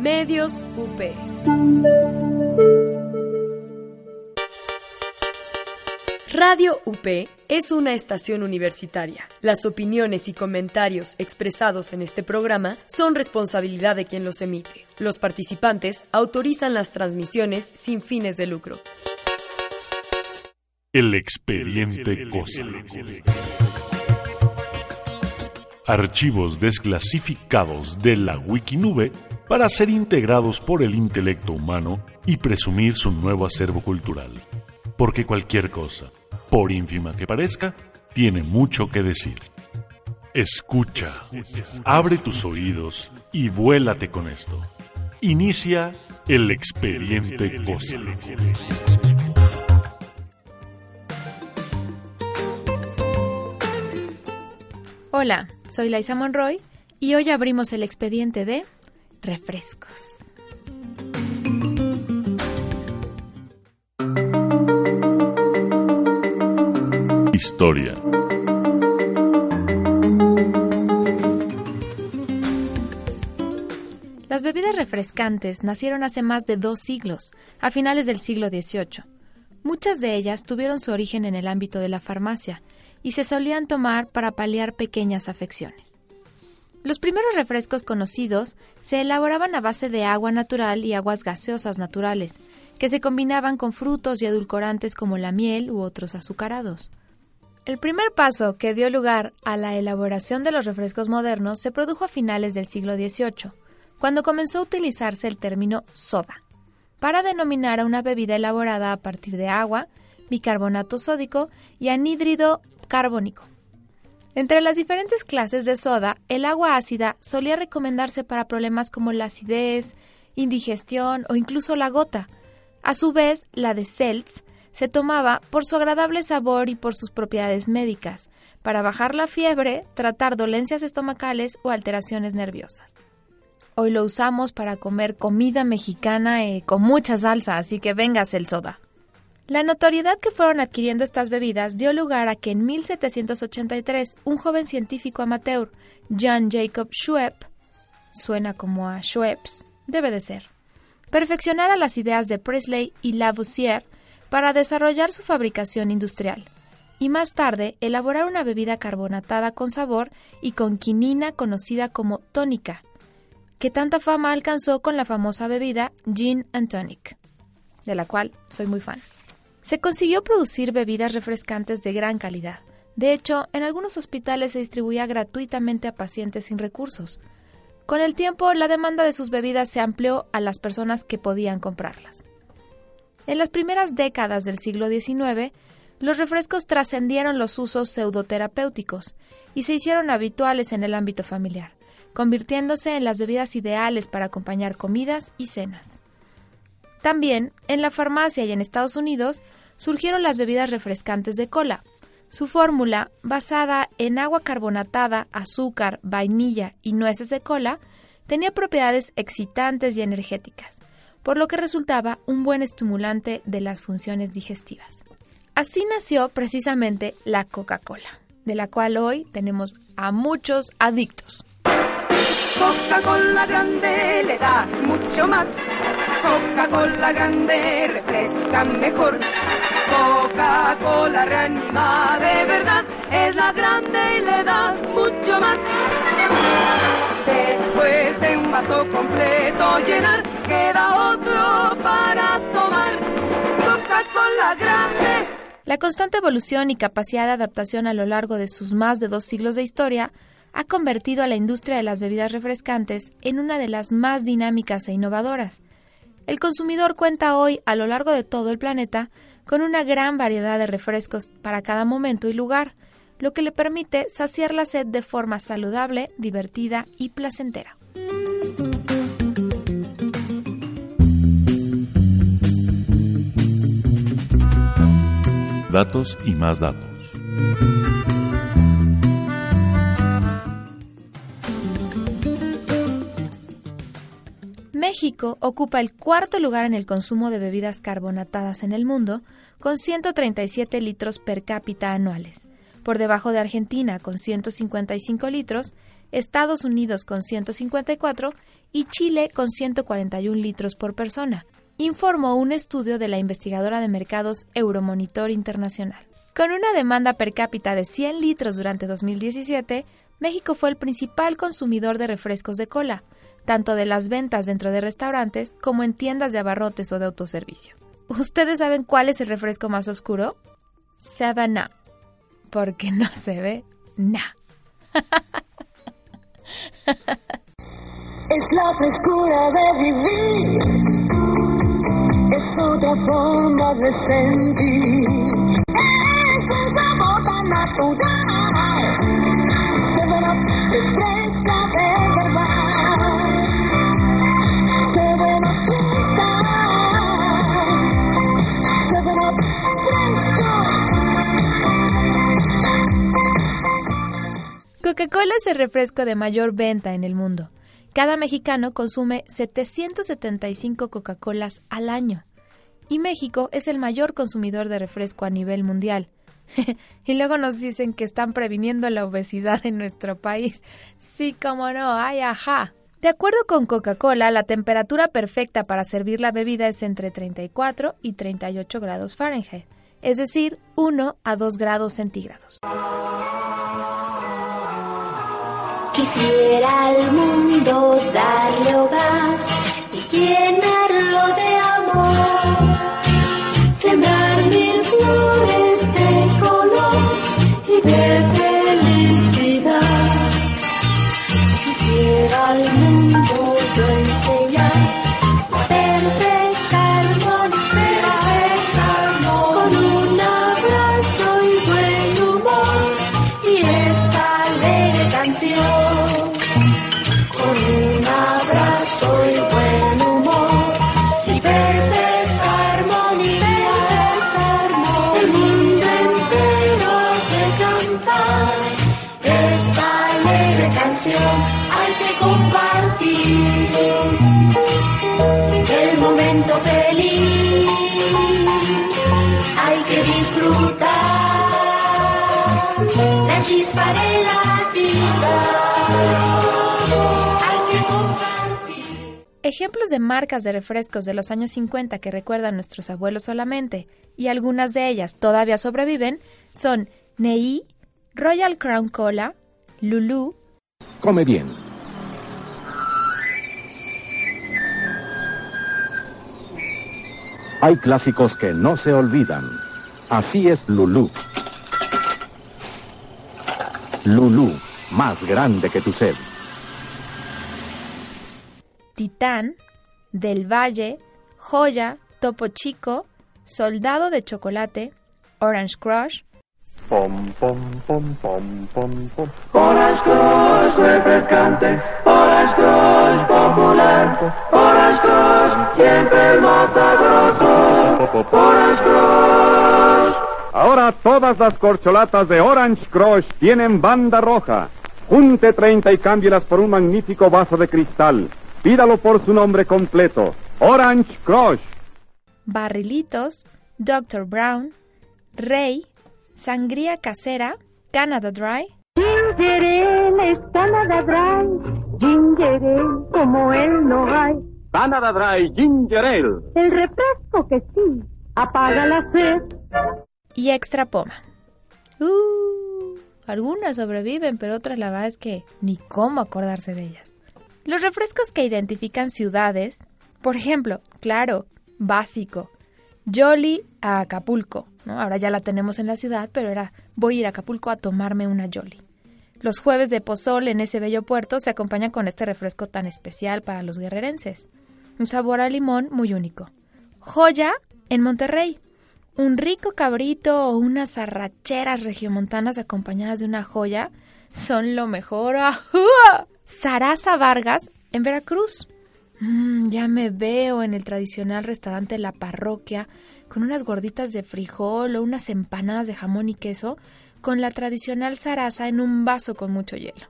Medios UP. Radio UP es una estación universitaria. Las opiniones y comentarios expresados en este programa son responsabilidad de quien los emite. Los participantes autorizan las transmisiones sin fines de lucro. El expediente COSA. Archivos desclasificados de la Wikinube para ser integrados por el intelecto humano y presumir su nuevo acervo cultural. Porque cualquier cosa, por ínfima que parezca, tiene mucho que decir. Escucha, abre tus oídos y vuélate con esto. Inicia el expediente COSA. Hola, soy Laisa Monroy y hoy abrimos el expediente de refrescos. Historia. Las bebidas refrescantes nacieron hace más de dos siglos, a finales del siglo XVIII. Muchas de ellas tuvieron su origen en el ámbito de la farmacia y se solían tomar para paliar pequeñas afecciones. Los primeros refrescos conocidos se elaboraban a base de agua natural y aguas gaseosas naturales, que se combinaban con frutos y edulcorantes como la miel u otros azucarados. El primer paso que dio lugar a la elaboración de los refrescos modernos se produjo a finales del siglo XVIII, cuando comenzó a utilizarse el término soda, para denominar a una bebida elaborada a partir de agua, bicarbonato sódico y anhídrido carbónico. Entre las diferentes clases de soda, el agua ácida solía recomendarse para problemas como la acidez, indigestión o incluso la gota. A su vez, la de Seltz se tomaba por su agradable sabor y por sus propiedades médicas, para bajar la fiebre, tratar dolencias estomacales o alteraciones nerviosas. Hoy lo usamos para comer comida mexicana eh, con mucha salsa, así que vengas el soda. La notoriedad que fueron adquiriendo estas bebidas dio lugar a que en 1783 un joven científico amateur, John Jacob Schwepp, suena como a Schweppes, debe de ser, perfeccionara las ideas de Presley y Lavoisier para desarrollar su fabricación industrial y más tarde elaborar una bebida carbonatada con sabor y con quinina conocida como tónica, que tanta fama alcanzó con la famosa bebida Gin and Tonic, de la cual soy muy fan. Se consiguió producir bebidas refrescantes de gran calidad. De hecho, en algunos hospitales se distribuía gratuitamente a pacientes sin recursos. Con el tiempo, la demanda de sus bebidas se amplió a las personas que podían comprarlas. En las primeras décadas del siglo XIX, los refrescos trascendieron los usos pseudoterapéuticos y se hicieron habituales en el ámbito familiar, convirtiéndose en las bebidas ideales para acompañar comidas y cenas. También, en la farmacia y en Estados Unidos, surgieron las bebidas refrescantes de cola. Su fórmula, basada en agua carbonatada, azúcar, vainilla y nueces de cola, tenía propiedades excitantes y energéticas, por lo que resultaba un buen estimulante de las funciones digestivas. Así nació precisamente la Coca-Cola, de la cual hoy tenemos a muchos adictos. Coca-Cola grande le da mucho más. Coca-Cola grande refresca mejor. Coca-Cola reanima de verdad. Es la grande y le da mucho más. Después de un vaso completo llenar, queda otro para tomar. Coca-Cola grande. La constante evolución y capacidad de adaptación a lo largo de sus más de dos siglos de historia ha convertido a la industria de las bebidas refrescantes en una de las más dinámicas e innovadoras. El consumidor cuenta hoy, a lo largo de todo el planeta, con una gran variedad de refrescos para cada momento y lugar, lo que le permite saciar la sed de forma saludable, divertida y placentera. Datos y más datos. México ocupa el cuarto lugar en el consumo de bebidas carbonatadas en el mundo, con 137 litros per cápita anuales, por debajo de Argentina con 155 litros, Estados Unidos con 154 y Chile con 141 litros por persona, informó un estudio de la investigadora de mercados Euromonitor Internacional. Con una demanda per cápita de 100 litros durante 2017, México fue el principal consumidor de refrescos de cola, tanto de las ventas dentro de restaurantes como en tiendas de abarrotes o de autoservicio. ¿Ustedes saben cuál es el refresco más oscuro? Up, porque no se ve nada. Es la frescura de vivir, es otra forma de sentir. Es natural, Coca-Cola es el refresco de mayor venta en el mundo. Cada mexicano consume 775 Coca-Colas al año. Y México es el mayor consumidor de refresco a nivel mundial. y luego nos dicen que están previniendo la obesidad en nuestro país. Sí, cómo no, ay, ajá. De acuerdo con Coca-Cola, la temperatura perfecta para servir la bebida es entre 34 y 38 grados Fahrenheit, es decir, 1 a 2 grados centígrados. Quisiera al mundo darle hogar y llenarlo de amor. Sembrar mil flores de color y de felicidad. Quisiera al mundo Ejemplos de marcas de refrescos de los años 50 que recuerdan nuestros abuelos solamente, y algunas de ellas todavía sobreviven, son Nei, Royal Crown Cola, Lulu, Come bien. Hay clásicos que no se olvidan. Así es Lulú. Lulú, más grande que tu sed. Titán, Del Valle, Joya, Topo Chico, Soldado de Chocolate, Orange Crush, Pom, pom, pom, pom, pom, pom. Orange Crush refrescante, Orange Crush popular, Orange Crush siempre el más sabroso, Orange Crush. Ahora todas las corcholatas de Orange Crush tienen banda roja. Junte 30 y cámbielas por un magnífico vaso de cristal. Pídalo por su nombre completo. Orange Crush. Barrilitos, Dr. Brown, Rey, Sangría Casera, Canada Dry, Ginger ale es Canada Dry, Ginger ale como él no hay. Canada Dry Ginger Ale. El refresco que sí apaga la sed. y Extra Poma. Uh, algunas sobreviven, pero otras la verdad es que ni cómo acordarse de ellas. Los refrescos que identifican ciudades, por ejemplo, claro, básico, Jolly a Acapulco. Ahora ya la tenemos en la ciudad, pero era voy a ir a Acapulco a tomarme una Jolly. Los jueves de pozol en ese bello puerto se acompañan con este refresco tan especial para los guerrerenses. Un sabor a limón muy único. Joya en Monterrey. Un rico cabrito o unas arracheras regiomontanas acompañadas de una joya son lo mejor. Sarasa Vargas en Veracruz. Mm, ya me veo en el tradicional restaurante La Parroquia con unas gorditas de frijol o unas empanadas de jamón y queso con la tradicional zaraza en un vaso con mucho hielo.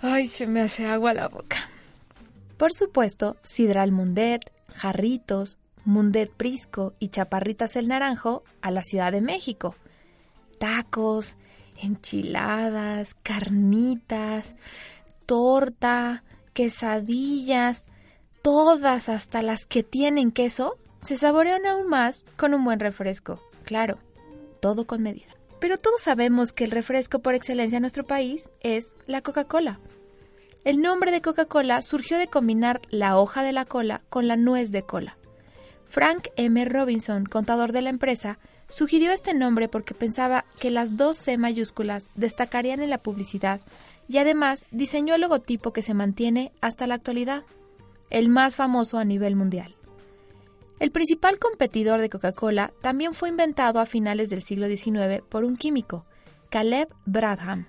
Ay, se me hace agua la boca. Por supuesto, sidral mundet, jarritos, mundet prisco y chaparritas el naranjo a la Ciudad de México. Tacos, enchiladas, carnitas, torta, quesadillas, todas hasta las que tienen queso, se saborean aún más con un buen refresco. Claro, todo con medida. Pero todos sabemos que el refresco por excelencia en nuestro país es la Coca-Cola. El nombre de Coca-Cola surgió de combinar la hoja de la cola con la nuez de cola. Frank M. Robinson, contador de la empresa, sugirió este nombre porque pensaba que las dos C mayúsculas destacarían en la publicidad y además diseñó el logotipo que se mantiene hasta la actualidad, el más famoso a nivel mundial. El principal competidor de Coca-Cola también fue inventado a finales del siglo XIX por un químico, Caleb Bradham.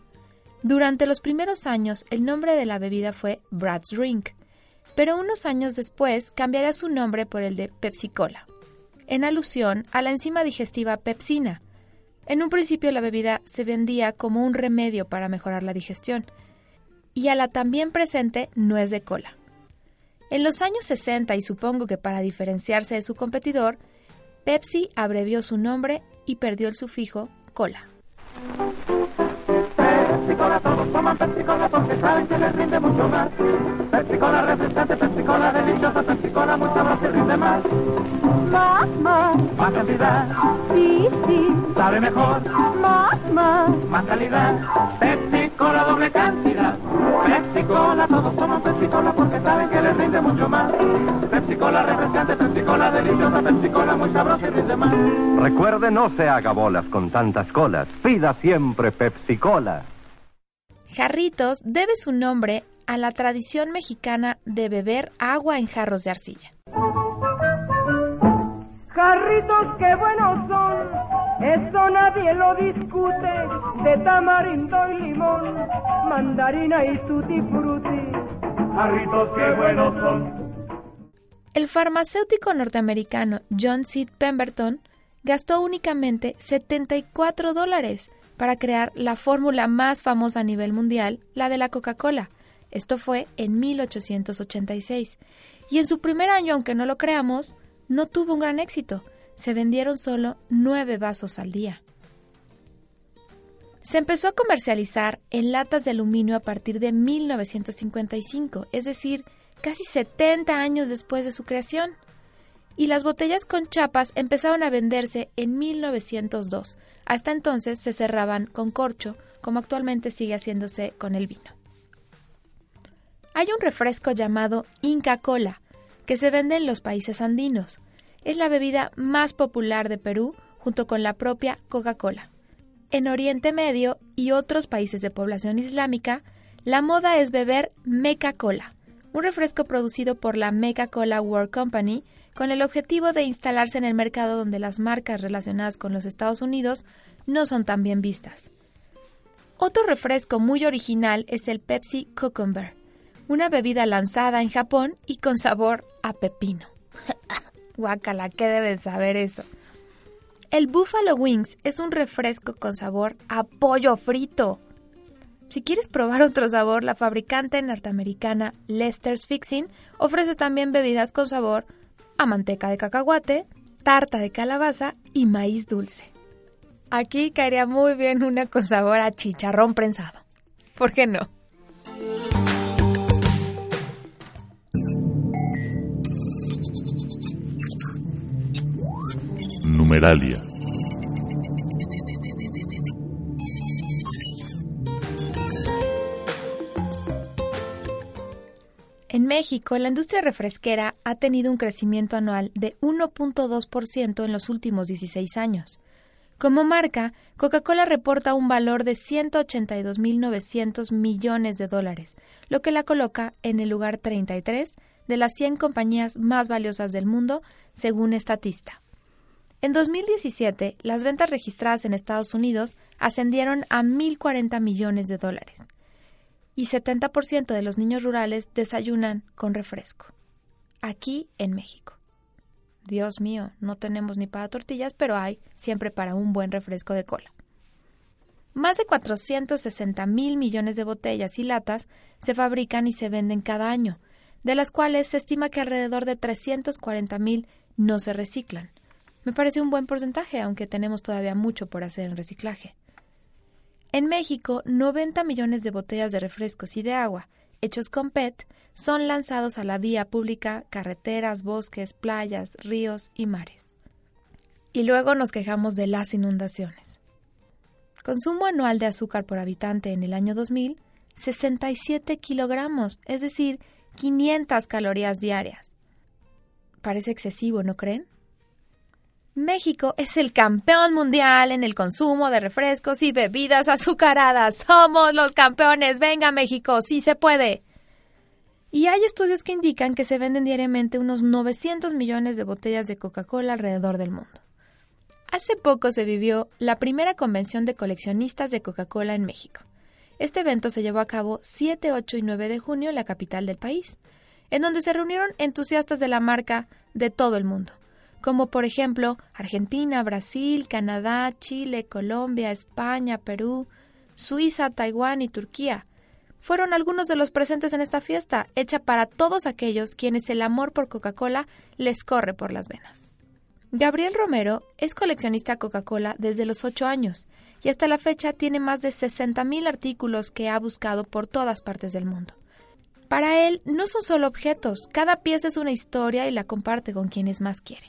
Durante los primeros años el nombre de la bebida fue Brad's Drink, pero unos años después cambiará su nombre por el de Pepsi Cola, en alusión a la enzima digestiva pepsina, en un principio la bebida se vendía como un remedio para mejorar la digestión, y a la también presente nuez de cola. En los años 60, y supongo que para diferenciarse de su competidor, Pepsi abrevió su nombre y perdió el sufijo cola. Pepsi Cola, todos toman Pepsi Cola porque saben que les rinde mucho más. Pepsi Cola refrescante, Pepsi Cola deliciosa, Pepsi Cola mucho más y rinde más. Más, más, Más cantidad, sí, sí, sabe mejor, más, más. más calidad. Pepsi Cola doble cantidad. Pepsi Cola, todos toman Pepsi Cola porque saben que les rinde mucho más. Pepsi Cola refrescante, Pepsi Cola deliciosa, Pepsi Cola muy sabrosa y rinde más. Recuerde, no se haga bolas con tantas colas. Pida siempre Pepsi Cola. Jarritos debe su nombre a la tradición mexicana de beber agua en jarros de arcilla. Jarritos que buenos son, eso nadie lo discute, de tamarindo y limón, mandarina y tutti frutti. Jarritos que buenos son. El farmacéutico norteamericano John C. Pemberton gastó únicamente 74 dólares para crear la fórmula más famosa a nivel mundial, la de la Coca-Cola. Esto fue en 1886. Y en su primer año, aunque no lo creamos, no tuvo un gran éxito. Se vendieron solo nueve vasos al día. Se empezó a comercializar en latas de aluminio a partir de 1955, es decir, casi 70 años después de su creación. Y las botellas con chapas empezaron a venderse en 1902. Hasta entonces se cerraban con corcho, como actualmente sigue haciéndose con el vino. Hay un refresco llamado Inca Cola, que se vende en los países andinos. Es la bebida más popular de Perú junto con la propia Coca-Cola. En Oriente Medio y otros países de población islámica, la moda es beber Meca Cola, un refresco producido por la Meca Cola World Company con el objetivo de instalarse en el mercado donde las marcas relacionadas con los Estados Unidos no son tan bien vistas. Otro refresco muy original es el Pepsi Cucumber, una bebida lanzada en Japón y con sabor a pepino. Guacala, ¿qué debes saber eso? El Buffalo Wings es un refresco con sabor a pollo frito. Si quieres probar otro sabor, la fabricante norteamericana Lester's Fixing ofrece también bebidas con sabor a manteca de cacahuate, tarta de calabaza y maíz dulce. Aquí caería muy bien una con sabor a chicharrón prensado. ¿Por qué no? Numeralia. En México, la industria refresquera ha tenido un crecimiento anual de 1.2% en los últimos 16 años. Como marca, Coca-Cola reporta un valor de 182.900 millones de dólares, lo que la coloca en el lugar 33 de las 100 compañías más valiosas del mundo, según Estatista. En 2017, las ventas registradas en Estados Unidos ascendieron a 1.040 millones de dólares y 70% de los niños rurales desayunan con refresco. aquí en México. Dios mío, no tenemos ni para tortillas, pero hay siempre para un buen refresco de cola. Más de 460 mil millones de botellas y latas se fabrican y se venden cada año, de las cuales se estima que alrededor de 340 mil no se reciclan. Me parece un buen porcentaje, aunque tenemos todavía mucho por hacer en reciclaje. En México, 90 millones de botellas de refrescos y de agua, hechos con PET, son lanzados a la vía pública, carreteras, bosques, playas, ríos y mares. Y luego nos quejamos de las inundaciones. Consumo anual de azúcar por habitante en el año 2000, 67 kilogramos, es decir, 500 calorías diarias. Parece excesivo, ¿no creen? México es el campeón mundial en el consumo de refrescos y bebidas azucaradas. Somos los campeones. Venga México, sí se puede. Y hay estudios que indican que se venden diariamente unos 900 millones de botellas de Coca-Cola alrededor del mundo. Hace poco se vivió la primera convención de coleccionistas de Coca-Cola en México. Este evento se llevó a cabo 7, 8 y 9 de junio en la capital del país, en donde se reunieron entusiastas de la marca de todo el mundo como por ejemplo Argentina, Brasil, Canadá, Chile, Colombia, España, Perú, Suiza, Taiwán y Turquía. Fueron algunos de los presentes en esta fiesta, hecha para todos aquellos quienes el amor por Coca-Cola les corre por las venas. Gabriel Romero es coleccionista Coca-Cola desde los 8 años y hasta la fecha tiene más de 60.000 artículos que ha buscado por todas partes del mundo. Para él no son solo objetos, cada pieza es una historia y la comparte con quienes más quiere.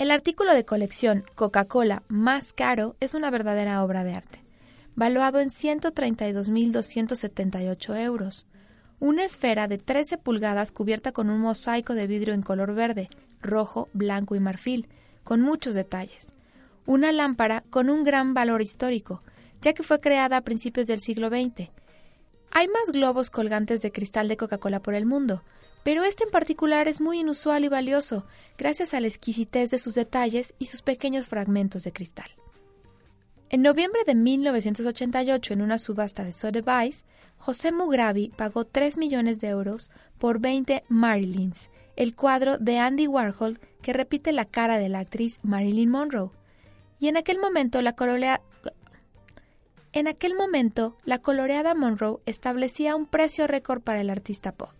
El artículo de colección Coca-Cola más caro es una verdadera obra de arte, valuado en 132.278 euros. Una esfera de 13 pulgadas cubierta con un mosaico de vidrio en color verde, rojo, blanco y marfil, con muchos detalles. Una lámpara con un gran valor histórico, ya que fue creada a principios del siglo XX. Hay más globos colgantes de cristal de Coca-Cola por el mundo, pero este en particular es muy inusual y valioso, gracias a la exquisitez de sus detalles y sus pequeños fragmentos de cristal. En noviembre de 1988, en una subasta de Sotheby's, José Mugravi pagó 3 millones de euros por 20 Marilyns, el cuadro de Andy Warhol que repite la cara de la actriz Marilyn Monroe. Y en aquel momento la en aquel momento, la coloreada Monroe establecía un precio récord para el artista pop.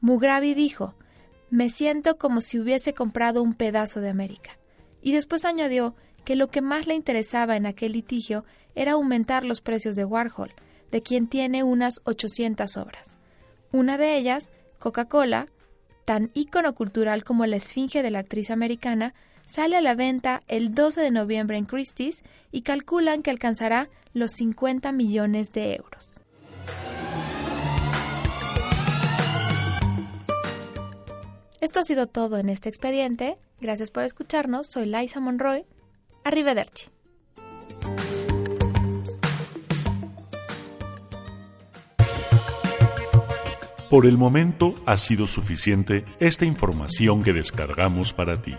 Mugravi dijo, me siento como si hubiese comprado un pedazo de América. Y después añadió que lo que más le interesaba en aquel litigio era aumentar los precios de Warhol, de quien tiene unas 800 obras. Una de ellas, Coca-Cola, tan ícono cultural como la esfinge de la actriz americana, sale a la venta el 12 de noviembre en Christie's y calculan que alcanzará los 50 millones de euros. Esto ha sido todo en este expediente. Gracias por escucharnos. Soy Liza Monroy. Arrivederci. Por el momento ha sido suficiente esta información que descargamos para ti.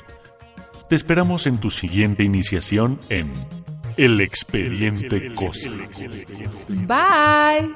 Te esperamos en tu siguiente iniciación en El Expediente Cósmico. Bye.